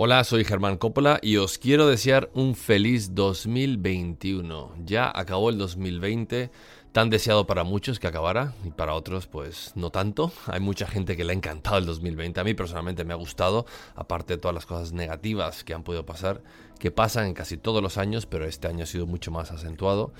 Hola, soy Germán Coppola y os quiero desear un feliz 2021. Ya acabó el 2020, tan deseado para muchos que acabara y para otros pues no tanto. Hay mucha gente que le ha encantado el 2020. A mí personalmente me ha gustado, aparte de todas las cosas negativas que han podido pasar, que pasan en casi todos los años, pero este año ha sido mucho más acentuado.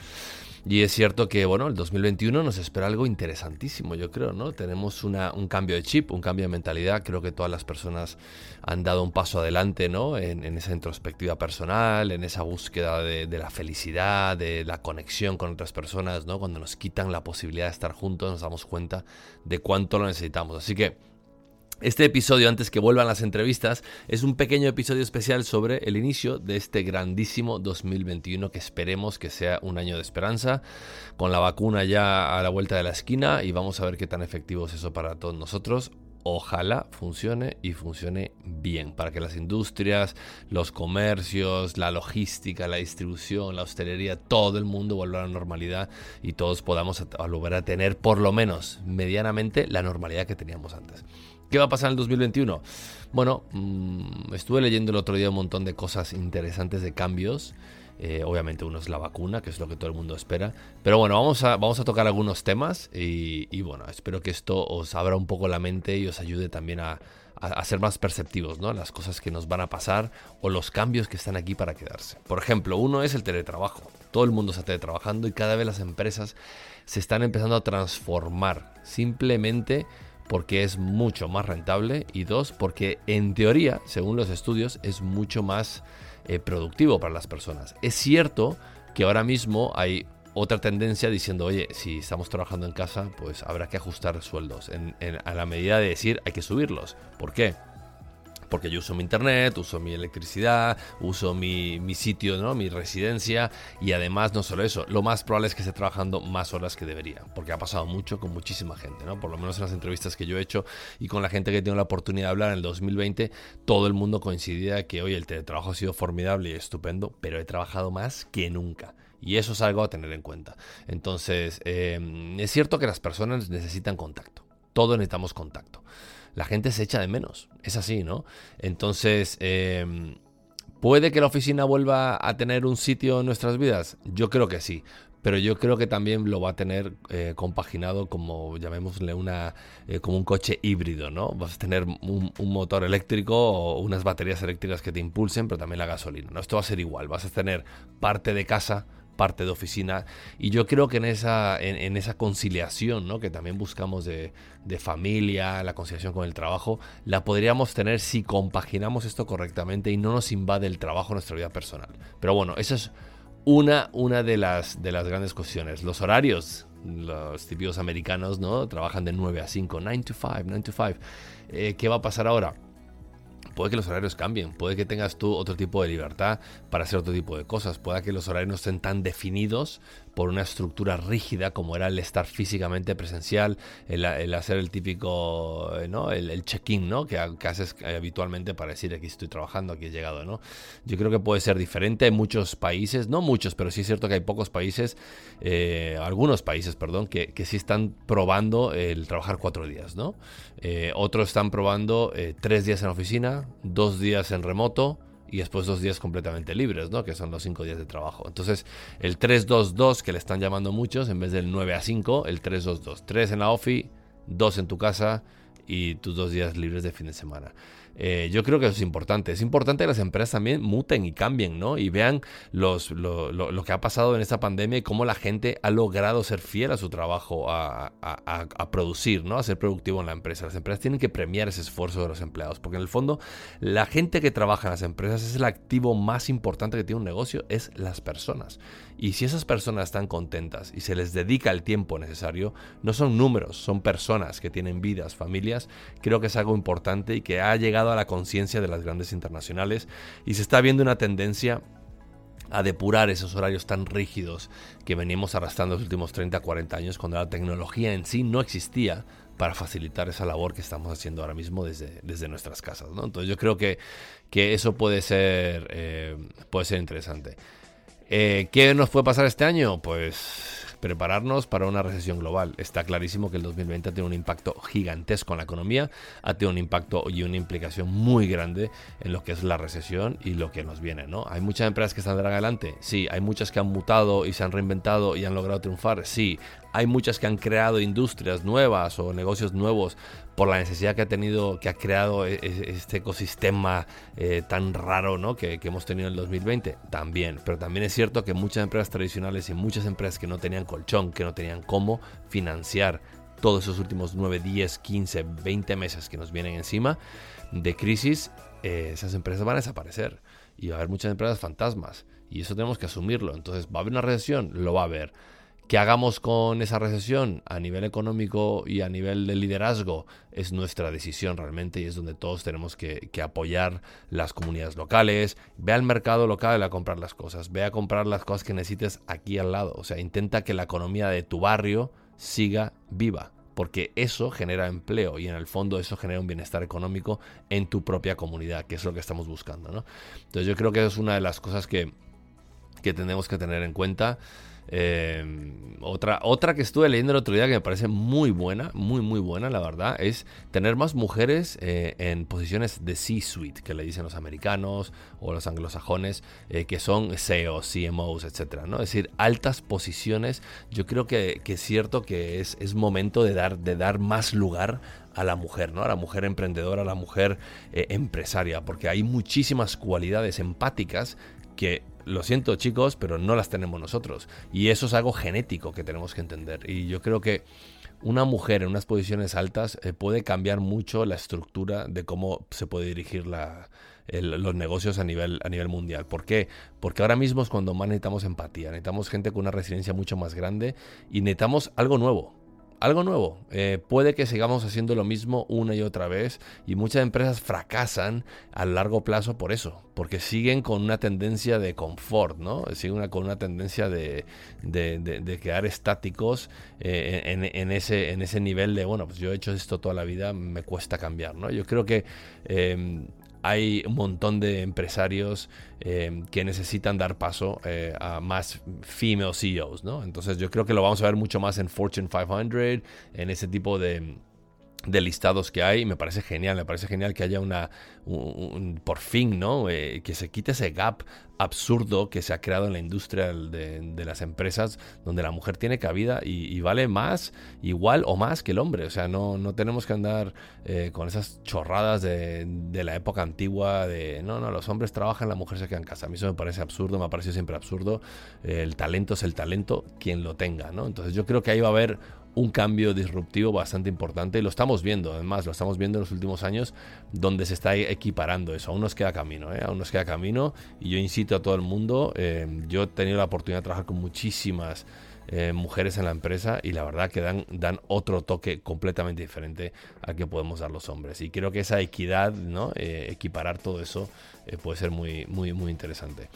Y es cierto que, bueno, el 2021 nos espera algo interesantísimo, yo creo, ¿no? Tenemos una, un cambio de chip, un cambio de mentalidad. Creo que todas las personas han dado un paso adelante, ¿no? En, esa introspectiva personal, en esa búsqueda de, de, la felicidad, de la conexión con otras personas, ¿no? Cuando nos quitan la posibilidad de estar juntos, nos damos cuenta de cuánto lo necesitamos. Así que este episodio, antes que vuelvan las entrevistas, es un pequeño episodio especial sobre el inicio de este grandísimo 2021 que esperemos que sea un año de esperanza, con la vacuna ya a la vuelta de la esquina y vamos a ver qué tan efectivo es eso para todos nosotros. Ojalá funcione y funcione bien para que las industrias, los comercios, la logística, la distribución, la hostelería, todo el mundo vuelva a la normalidad y todos podamos volver a tener por lo menos medianamente la normalidad que teníamos antes. ¿Qué va a pasar en el 2021? Bueno, mm, estuve leyendo el otro día un montón de cosas interesantes de cambios. Eh, obviamente uno es la vacuna, que es lo que todo el mundo espera. Pero bueno, vamos a, vamos a tocar algunos temas y, bueno, espero que esto os abra un poco la mente y os ayude también a, a, ser más perceptivos, ¿no? Las cosas que nos van a pasar o los cambios que están aquí para quedarse. Por ejemplo, uno es el teletrabajo. Todo el mundo está teletrabajando y cada vez las empresas se están empezando a transformar. Simplemente porque es mucho más rentable y dos, porque en teoría, según los estudios, es mucho más eh, productivo para las personas. Es cierto que ahora mismo hay otra tendencia diciendo, oye, si estamos trabajando en casa, pues habrá que ajustar sueldos a la medida de decir hay que subirlos. ¿Por qué? Porque yo uso mi internet, uso mi electricidad, uso mi, sitio, ¿no? mi residencia y además no solo eso, lo más probable es que esté trabajando más horas que debería, porque ha pasado mucho con muchísima gente, ¿no? por lo menos en las entrevistas que yo he hecho y con la gente que tengo la oportunidad de hablar en el 2020, todo el mundo coincidía que hoy el teletrabajo ha sido formidable y estupendo, pero he trabajado más que nunca. Y eso es algo a tener en cuenta. Entonces, eh, es cierto que las personas necesitan contacto. Todos necesitamos contacto la gente se echa de menos. Es así, ¿no? Entonces, em, ¿puede que la oficina vuelva a tener un sitio en nuestras vidas? Yo creo que sí. Pero yo creo que también lo va a tener eh, compaginado como, llamémosle, una, eh, como un coche híbrido, ¿no? Vas a tener un, un, motor eléctrico o unas baterías eléctricas que te impulsen, pero también la gasolina, ¿no? Esto va a ser igual. Vas a tener parte de casa parte de oficina. Y yo creo que en esa, en, esa conciliación ¿no? que también buscamos de, de, familia, la conciliación con el trabajo, la podríamos tener si compaginamos esto correctamente y no nos invade el trabajo nuestra vida personal. Pero bueno, esa es una, una de, las, de las grandes cuestiones. Los horarios, los típicos americanos, ¿no? Trabajan de 9 a 5, 9 to 5, 9 to 5. Eh, ¿Qué va a pasar ahora? Puede que los horarios cambien, puede que tengas tú otro tipo de libertad para hacer otro tipo de cosas, puede que los horarios no estén tan definidos por una estructura rígida como era el estar físicamente presencial, el, hacer el típico, eh, ¿no? El, check-in, ¿no? Que, haces eh, habitualmente para decir aquí estoy trabajando, aquí he llegado, ¿no? Yo creo que puede ser diferente en muchos países, no muchos, pero sí es cierto que hay pocos países, eh, algunos países, perdón, que, sí están probando el trabajar cuatro días, ¿no? otros están probando tres días en la oficina, dos días en remoto, y después dos días completamente libres, ¿no? Que son los cinco días de trabajo. Entonces, el 3-2-2, que le están llamando muchos, en vez del 9 a 5, el 3-2-2. Tres en la OFI, dos en tu casa y tus dos días libres de fin de semana. Eh, yo creo que eso es importante. Es importante que las empresas también muten y cambien, ¿no? Y vean los, lo, que ha pasado en esta pandemia y cómo la gente ha logrado ser fiel a su trabajo, a, a, a, producir, ¿no? A ser productivo en la empresa. Las empresas tienen que premiar ese esfuerzo de los empleados, porque en el fondo la gente que trabaja en las empresas es el activo más importante que tiene un negocio, es las personas. Y si esas personas están contentas y se les dedica el tiempo necesario, no son números, son personas que tienen vidas, familias, creo que es algo importante y que ha llegado a la conciencia de las grandes internacionales y se está viendo una tendencia a depurar esos horarios tan rígidos que venimos arrastrando los últimos 30, 40 años cuando la tecnología en sí no existía para facilitar esa labor que estamos haciendo ahora mismo desde, desde nuestras casas. Entonces yo creo que, que eso puede ser, eh, puede ser interesante. Eh, ¿Qué nos puede pasar este año? Pues prepararnos para una recesión global. Está clarísimo que el 2020 ha tenido un impacto gigantesco en la economía, ha tenido un impacto y una implicación muy grande en lo que es la recesión y lo que nos viene, ¿no? Hay muchas empresas que están adelante, sí, hay muchas que han mutado y se han reinventado y han logrado triunfar, sí, hay muchas que han creado industrias nuevas o negocios nuevos por la necesidad que ha tenido, que ha creado e, e, este ecosistema eh, tan raro ¿no? que, hemos tenido en el 2020. También, pero también es cierto que muchas empresas tradicionales y muchas empresas que no tenían colchón, que no tenían cómo financiar todos esos últimos 9, 10, 15, 20 meses que nos vienen encima de crisis, eh, esas empresas van a desaparecer y va a haber muchas empresas fantasmas y eso tenemos que asumirlo. Entonces, ¿va a haber una recesión? Lo va a haber. ¿Qué hagamos con esa recesión a nivel económico y a nivel de liderazgo? Es nuestra decisión realmente y es donde todos tenemos que, apoyar las comunidades locales. Ve al mercado local a comprar las cosas. Ve a comprar las cosas que necesites aquí al lado. O sea, intenta que la economía de tu barrio siga viva. Porque eso genera empleo y en el fondo eso genera un bienestar económico en tu propia comunidad, que es lo que estamos buscando. ¿no? Entonces yo creo que es una de las cosas que, que tenemos que tener en cuenta. Eh, otra, otra que estuve leyendo el otro día que me parece muy buena, muy muy buena la verdad, es tener más mujeres eh, en posiciones de C-suite, que le dicen los americanos o los anglosajones, eh, que son CEOs, CMOs, etcétera, ¿no? Es decir, altas posiciones. Yo creo que, es cierto que es, momento de dar, de dar más lugar a la mujer, ¿no? A la mujer emprendedora, a la mujer empresaria, porque hay muchísimas cualidades empáticas que lo siento chicos, pero no las tenemos nosotros. Y eso es algo genético que tenemos que entender. Y yo creo que una mujer en unas posiciones altas eh, puede cambiar mucho la estructura de cómo se puede dirigir los negocios a nivel, a nivel mundial. ¿Por qué? Porque ahora mismo es cuando más necesitamos empatía, necesitamos gente con una resiliencia mucho más grande y necesitamos algo nuevo algo nuevo. Eh, puede que sigamos haciendo lo mismo una y otra vez y muchas empresas fracasan a largo plazo por eso, porque siguen con una tendencia de confort, ¿no? Siguen con una tendencia de, quedar estáticos eh, en, ese, en ese nivel de, bueno, pues yo he hecho esto toda la vida, me cuesta cambiar, ¿no? Yo creo que em, hay un montón de empresarios eh, que necesitan dar paso eh, a más female CEOs, ¿no? Entonces yo creo que lo vamos a ver mucho más en Fortune 500, en ese tipo de, de listados que hay, me parece genial, me parece genial que haya una, por fin, ¿no? Eh, que se quite ese gap absurdo que se ha creado en la industria de, las empresas, donde la mujer tiene cabida y, vale más, igual o más que el hombre, o sea, no, no tenemos que andar eh, con esas chorradas de, la época antigua de, no, no, los hombres trabajan, la mujer se queda en casa, a mí eso me parece absurdo, me ha parecido siempre absurdo, el talento es el talento, quien lo tenga, ¿no? Entonces yo creo que ahí va a haber un cambio disruptivo bastante importante. Lo estamos viendo, además lo estamos viendo en los últimos años donde se está equiparando eso, aún nos queda camino, ¿eh? aún nos queda camino. Y yo incito a todo el mundo, eh, yo he tenido la oportunidad de trabajar con muchísimas eh, mujeres en la empresa y la verdad que dan, dan otro toque completamente diferente al que podemos dar los hombres y creo que esa equidad, ¿no? equiparar todo eso puede ser muy, muy, muy interesante.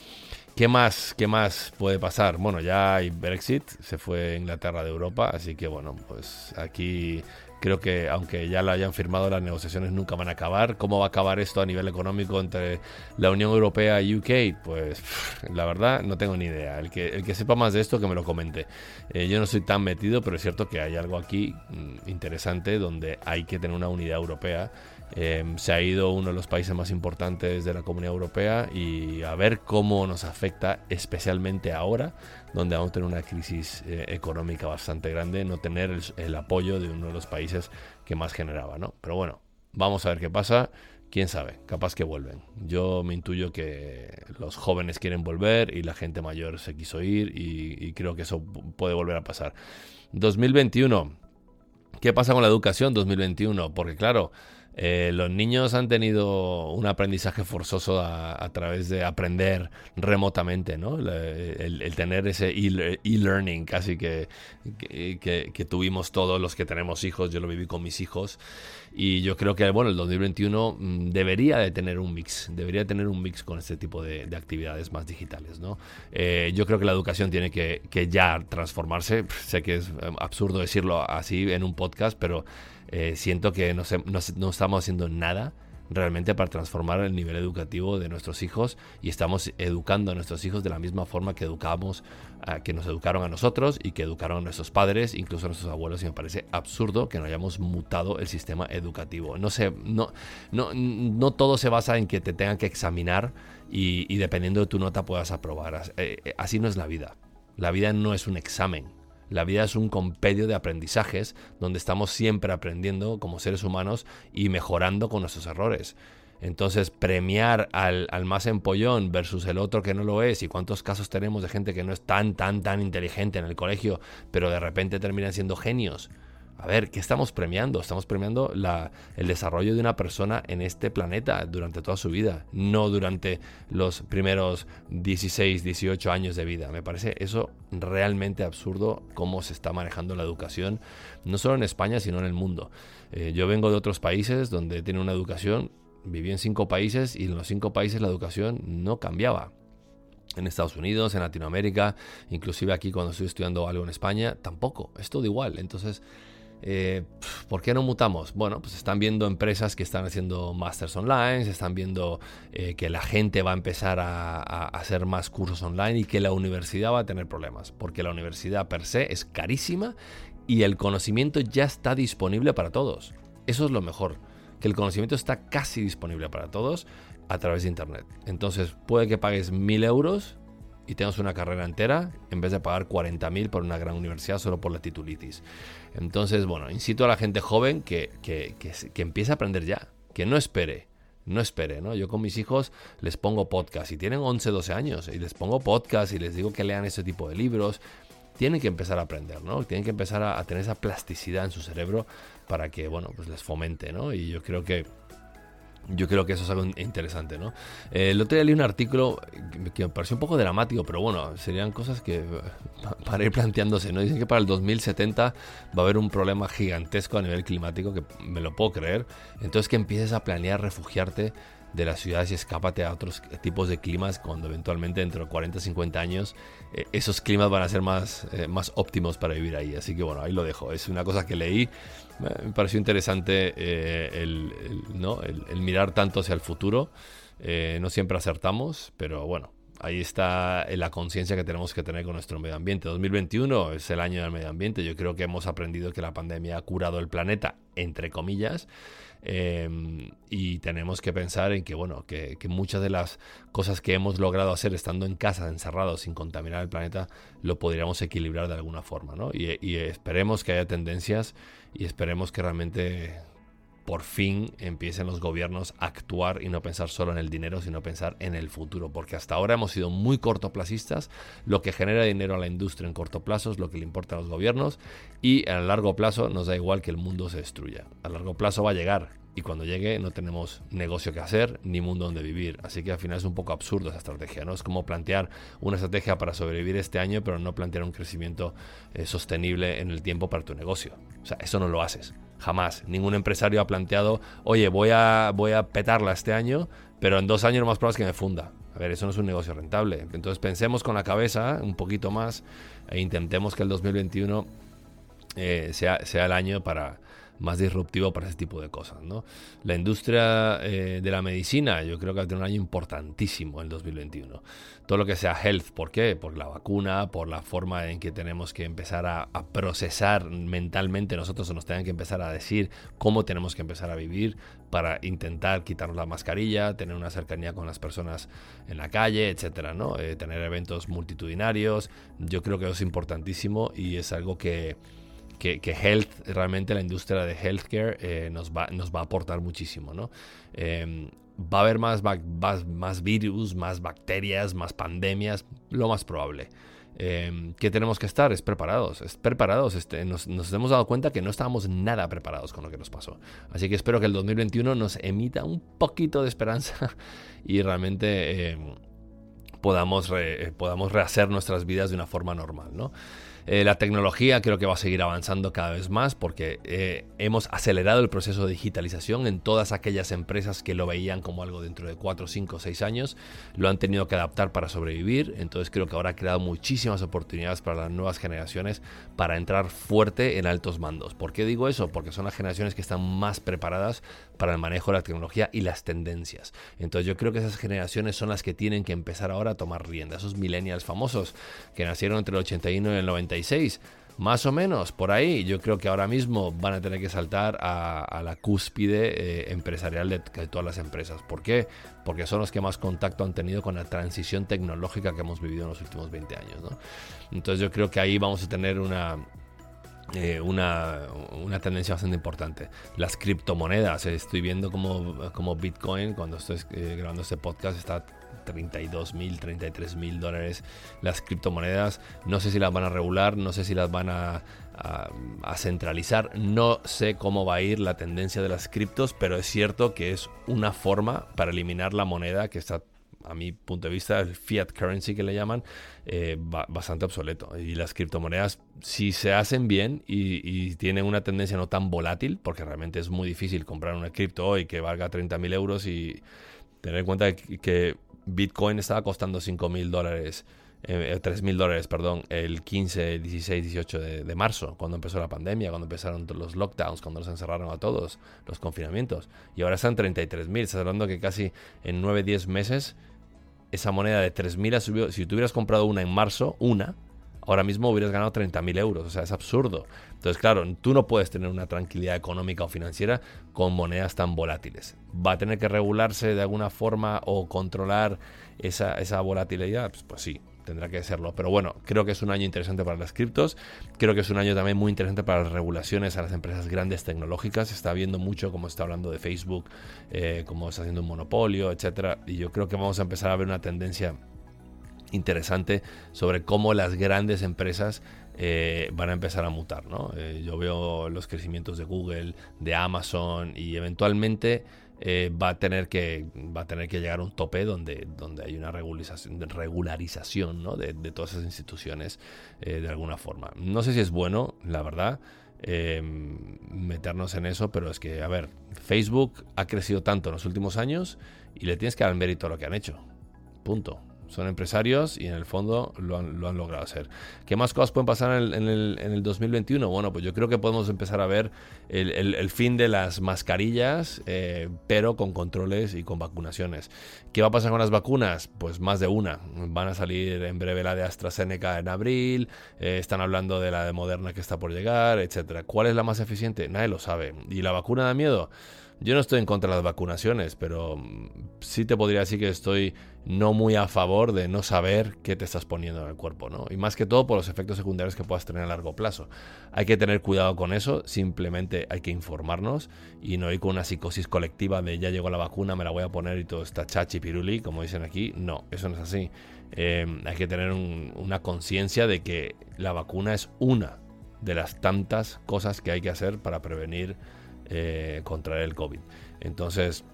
¿Qué más, ¿Qué más puede pasar? Bueno, ya hay Brexit, se fue Inglaterra de Europa, así que bueno, pues aquí creo que aunque ya lo hayan firmado, las negociaciones nunca van a acabar. ¿Cómo va a acabar esto a nivel económico entre la Unión Europea y UK? Pues la verdad no tengo ni idea. El que, el que sepa más de esto que me lo comente. Eh, yo no soy tan metido, pero es cierto que hay algo aquí mm, interesante donde hay que tener una unidad europea Em, se ha ido uno de los países más importantes de la Comunidad Europea y a ver cómo nos afecta, especialmente ahora, donde vamos a tener una crisis eh, económica bastante grande, no tener el, apoyo de uno de los países que más generaba, ¿no? Pero bueno, vamos a ver qué pasa. Quién sabe, capaz que vuelven. Yo me intuyo que los jóvenes quieren volver y la gente mayor se quiso ir y, y creo que eso puede volver a pasar. 2021. ¿Qué pasa con la educación 2021? Porque claro, eh, los niños han tenido un aprendizaje forzoso a, través de aprender remotamente, ¿no? El, tener ese e-learning casi que, que, tuvimos todos los que tenemos hijos, yo lo viví con mis hijos, y yo creo que, bueno, el 2021 mm, debería de tener un mix, debería tener un mix con este tipo de, actividades más digitales, ¿no? Eh, yo creo que la educación tiene que, que ya transformarse, sé que es eh, absurdo decirlo así en un podcast, pero... Eh, siento que no, no, estamos haciendo nada realmente para transformar el nivel educativo de nuestros hijos y estamos educando a nuestros hijos de la misma forma que educamos, que nos educaron a nosotros y que educaron a nuestros padres, incluso a nuestros abuelos y me parece absurdo que no hayamos mutado el sistema educativo. No, sé, no, no, no todo se basa en que te tengan que examinar y, dependiendo de tu nota puedas aprobar. Eh, eh, así no es la vida. La vida no es un examen. La vida es un compendio de aprendizajes donde estamos siempre aprendiendo como seres humanos y mejorando con nuestros errores. Entonces, premiar al, al, más empollón versus el otro que no lo es, y cuántos casos tenemos de gente que no es tan, tan, tan inteligente en el colegio, pero de repente terminan siendo genios. A ver, ¿qué estamos premiando? Estamos premiando el desarrollo de una persona en este planeta durante toda su vida, no durante los primeros 16, 18 años de vida. Me parece eso realmente absurdo cómo se está manejando la educación, no solo en España, sino en el mundo. Eh, yo vengo de otros países donde tiene una educación, viví en cinco países y en los cinco países la educación no cambiaba en Estados Unidos, en Latinoamérica, inclusive aquí cuando estoy estudiando algo en España, tampoco, es todo igual. Entonces, eh, ¿Por qué no mutamos? Bueno, pues están viendo empresas que están haciendo masters online, se están viendo eh, que la gente va a empezar a, hacer más cursos online y que la universidad va a tener problemas, porque la universidad per se es carísima y el conocimiento ya está disponible para todos. Eso es lo mejor, que el conocimiento está casi disponible para todos a través de Internet. Entonces puede que pagues mil euros y tengas una carrera entera en vez de pagar 40.000 por una gran universidad solo por la titulitis. Entonces, bueno, incito a la gente joven que, que, que, empiece a aprender ya, que no espere. No espere, ¿no? Yo con mis hijos les pongo podcast y tienen 11, 12 años y les pongo podcast y les digo que lean ese tipo de libros. Tienen que empezar a aprender, ¿no? Tienen que empezar a, a tener esa plasticidad en su cerebro para que, bueno, pues les fomente, ¿no? Y yo creo que yo creo que eso es algo interesante, ¿no? Eh, el otro día leí un artículo que me pareció un poco dramático, pero bueno, serían cosas que para ir planteándose, ¿no? Dicen que para el 2070 va a haber un problema gigantesco a nivel climático, que me lo puedo creer. Entonces que empieces a planear refugiarte de las ciudades y escápate a otros tipos de climas cuando eventualmente dentro de 40, 50 años eh, esos climas van a ser más, eh, más óptimos para vivir ahí. Así que bueno, ahí lo dejo. Es una cosa que leí. Me pareció interesante eh, el, ¿no? el, mirar tanto hacia el futuro. no siempre acertamos, pero bueno, ahí está la conciencia que tenemos que tener con nuestro medio ambiente. 2021 es el año del medio ambiente. Yo creo que hemos aprendido que la pandemia ha curado el planeta, entre comillas. Em, y tenemos que pensar en que, bueno, que, muchas de las cosas que hemos logrado hacer estando en casa, encerrados, sin contaminar el planeta, lo podríamos equilibrar de alguna forma, ¿no? Y, y esperemos que haya tendencias y esperemos que realmente por fin empiecen los gobiernos a actuar y no pensar solo en el dinero, sino pensar en el futuro, porque hasta ahora hemos sido muy cortoplacistas, lo que genera dinero a la industria en corto plazo es lo que le importa a los gobiernos y a largo plazo nos da igual que el mundo se destruya. A largo plazo va a llegar y cuando llegue no tenemos negocio que hacer ni mundo donde vivir, así que al final es un poco absurdo esa estrategia, ¿no? Es como plantear una estrategia para sobrevivir este año, pero no plantear un crecimiento eh, sostenible en el tiempo para tu negocio. O sea, eso no lo haces. Jamás. Ningún empresario ha planteado, oye, voy a, voy a petarla este año, pero en dos años lo más probable es que me funda. A ver, eso no es un negocio rentable. Entonces pensemos con la cabeza un poquito más e intentemos que el 2021 eh, sea, sea el año para, más disruptivo para ese tipo de cosas. ¿no? La industria eh, de la medicina yo creo que va a tener un año importantísimo en el 2021. Todo lo que sea health, ¿por qué? Por la vacuna, por la forma en que tenemos que empezar a, procesar mentalmente nosotros o nos tengan que empezar a decir cómo tenemos que empezar a vivir para intentar quitarnos la mascarilla, tener una cercanía con las personas en la calle, etcétera, ¿no? Eh, tener eventos multitudinarios. Yo creo que es importantísimo y es algo que que, health, realmente la industria de healthcare eh, nos, va, nos va a aportar muchísimo, ¿no? Em, va a haber más, más, virus, más bacterias, más pandemias, lo más probable. Eh, ¿Qué tenemos que estar? Es preparados, es preparados. Este, nos, hemos dado cuenta que no estábamos nada preparados con lo que nos pasó. Así que espero que el 2021 nos emita un poquito de esperanza y realmente em, podamos, podamos rehacer nuestras vidas de una forma normal, ¿no? Eh, la tecnología creo que va a seguir avanzando cada vez más porque eh, hemos acelerado el proceso de digitalización en todas aquellas empresas que lo veían como algo dentro de 4, 5, 6 años. Lo han tenido que adaptar para sobrevivir. Entonces creo que ahora ha creado muchísimas oportunidades para las nuevas generaciones para entrar fuerte en altos mandos. ¿Por qué digo eso? Porque son las generaciones que están más preparadas para el manejo de la tecnología y las tendencias. Entonces yo creo que esas generaciones son las que tienen que empezar ahora a tomar rienda. Esos millennials famosos que nacieron entre el 81 y el 96 más o menos, por ahí. Yo creo que ahora mismo van a tener que saltar a, la cúspide eh, empresarial de, todas las empresas. ¿Por qué? Porque son los que más contacto han tenido con la transición tecnológica que hemos vivido en los últimos 20 años. Entonces yo creo que ahí vamos a tener una, eh, una, tendencia bastante importante. Las criptomonedas, estoy viendo como, como Bitcoin, cuando estoy eh, grabando este podcast, está 32 mil, 33 mil dólares las criptomonedas. No sé si las van a regular, no sé si las van a, centralizar. No sé cómo va a ir la tendencia de las criptos, pero es cierto que es una forma para eliminar la moneda que está a mi punto de vista, el fiat currency que le llaman, eh, bastante obsoleto. Y las criptomonedas, si se hacen bien y, tienen una tendencia no tan volátil, porque realmente es muy difícil comprar una cripto hoy que valga 30 mil euros y tener en cuenta que Bitcoin estaba costando 5 mil dólares, eh, 3 mil dólares, perdón, el 15, 16, 18 de, marzo, cuando empezó la pandemia, cuando empezaron los lockdowns, cuando nos encerraron a todos, los confinamientos. Y ahora están 33 mil, estás hablando que casi en 9, 10 meses esa moneda de 3 mil ha subido. Si tú hubieras comprado una en marzo, una, ahora mismo hubieras ganado 30.000 euros. O sea, es absurdo. Entonces, claro, tú no puedes tener una tranquilidad económica o financiera con monedas tan volátiles. ¿Va a tener que regularse de alguna forma o controlar esa, esa volatilidad? Pues, pues sí, tendrá que serlo. Pero bueno, creo que es un año interesante para las criptos. Creo que es un año también muy interesante para las regulaciones a las empresas grandes tecnológicas. Se está viendo mucho como está hablando de Facebook, eh, como está haciendo un monopolio, etcétera. Y yo creo que vamos a empezar a ver una tendencia interesante sobre cómo las grandes empresas eh, van a empezar a mutar. ¿no? Eh, yo veo los crecimientos de Google, de Amazon y eventualmente eh, va, a tener que, va a tener que llegar a un tope donde, donde hay una regularización, ¿no? de, de, todas esas instituciones de alguna forma. No sé si es bueno, la verdad. meternos en eso, pero es que, a ver, Facebook ha crecido tanto en los últimos años y le tienes que dar mérito a lo que han hecho. Punto. Son empresarios y en el fondo lo han, logrado hacer. ¿Qué más cosas pueden pasar en el, 2021? Bueno, pues yo creo que podemos empezar a ver el, fin de las mascarillas, eh, pero con controles y con vacunaciones. ¿Qué va a pasar con las vacunas? Pues más de una. Van a salir en breve la de AstraZeneca en abril, eh, están hablando de la de Moderna que está por llegar, etcétera. ¿Cuál es la más eficiente? Nadie lo sabe. ¿Y la vacuna da miedo? Yo no estoy en contra de las vacunaciones, pero mm, sí te podría decir que estoy no muy a favor de no saber qué te estás poniendo en el cuerpo, ¿no? Y más que todo por los efectos secundarios que puedas tener a largo plazo. Hay que tener cuidado con eso, simplemente hay que informarnos y no ir con una psicosis colectiva de ya llegó la vacuna, me la voy a poner y todo está chachi piruli, como dicen aquí. No, eso no es así. Em, hay que tener una conciencia de que la vacuna es una de las tantas cosas que hay que hacer para prevenir eh, contra el COVID. Entonces,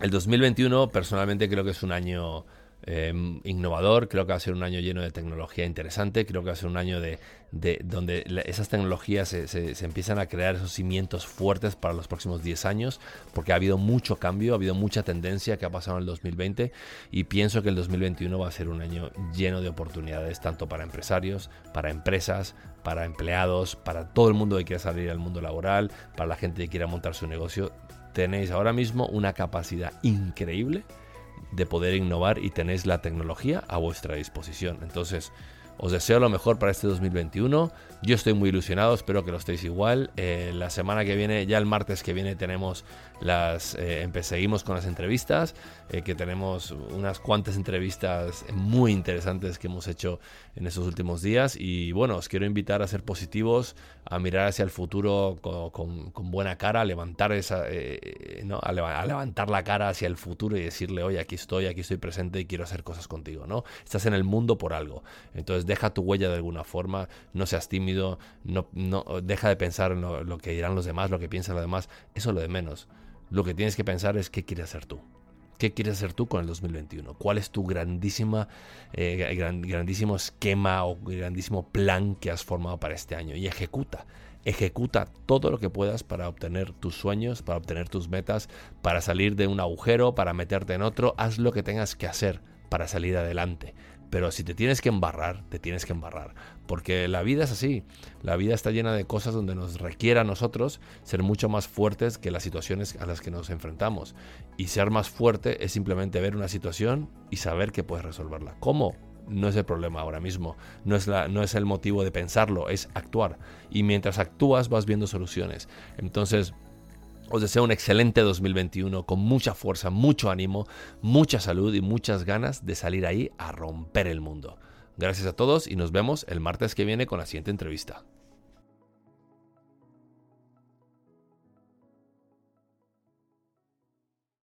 el 2021 personalmente creo que es un año em, innovador, creo que va a ser un año lleno de tecnología interesante, creo que va a ser un año de, donde esas tecnologías se, empiezan a crear esos cimientos fuertes para los próximos 10 años, porque ha habido mucho cambio, ha habido mucha tendencia que ha pasado en el 2020 y pienso que el 2021 va a ser un año lleno de oportunidades, tanto para empresarios, para empresas, para empleados, para todo el mundo que quiera salir al mundo laboral, para la gente que quiera montar su negocio. Tenéis ahora mismo una capacidad increíble de poder innovar y tenéis la tecnología a vuestra disposición. Entonces, os deseo lo mejor para este 2021. Yo estoy muy ilusionado, espero que lo estéis igual. Eh, la semana que viene, ya el martes que viene, tenemos las. Eh, seguimos con las entrevistas, eh, que tenemos unas cuantas entrevistas muy interesantes que hemos hecho en estos últimos días. Y bueno, os quiero invitar a ser positivos, a mirar hacia el futuro con, buena cara, a levantar esa. ¿no? a, levantar la cara hacia el futuro y decirle, oye, aquí estoy, aquí estoy presente y quiero hacer cosas contigo, ¿no? Estás en el mundo por algo. Entonces, deja tu huella de alguna forma, no seas tímido, no, no, deja de pensar en lo, que dirán los demás, lo que piensan los demás, eso es lo de menos. Lo que tienes que pensar es qué quieres hacer tú. ¿Qué quieres hacer tú con el 2021? ¿Cuál es tu grandísima, eh, grandísimo esquema o grandísimo plan que has formado para este año? Y ejecuta. Ejecuta todo lo que puedas para obtener tus sueños, para obtener tus metas, para salir de un agujero, para meterte en otro. Haz lo que tengas que hacer para salir adelante. Pero si te tienes que embarrar, te tienes que embarrar. Porque la vida es así. La vida está llena de cosas donde nos requiere a nosotros ser mucho más fuertes que las situaciones a las que nos enfrentamos. Y ser más fuerte es simplemente ver una situación y saber que puedes resolverla. ¿Cómo? No es el problema ahora mismo. No es, la, no es el motivo de pensarlo, es actuar. Y mientras actúas vas viendo soluciones. Entonces, os deseo un excelente 2021 con mucha fuerza, mucho ánimo, mucha salud y muchas ganas de salir ahí a romper el mundo. Gracias a todos y nos vemos el martes que viene con la siguiente entrevista.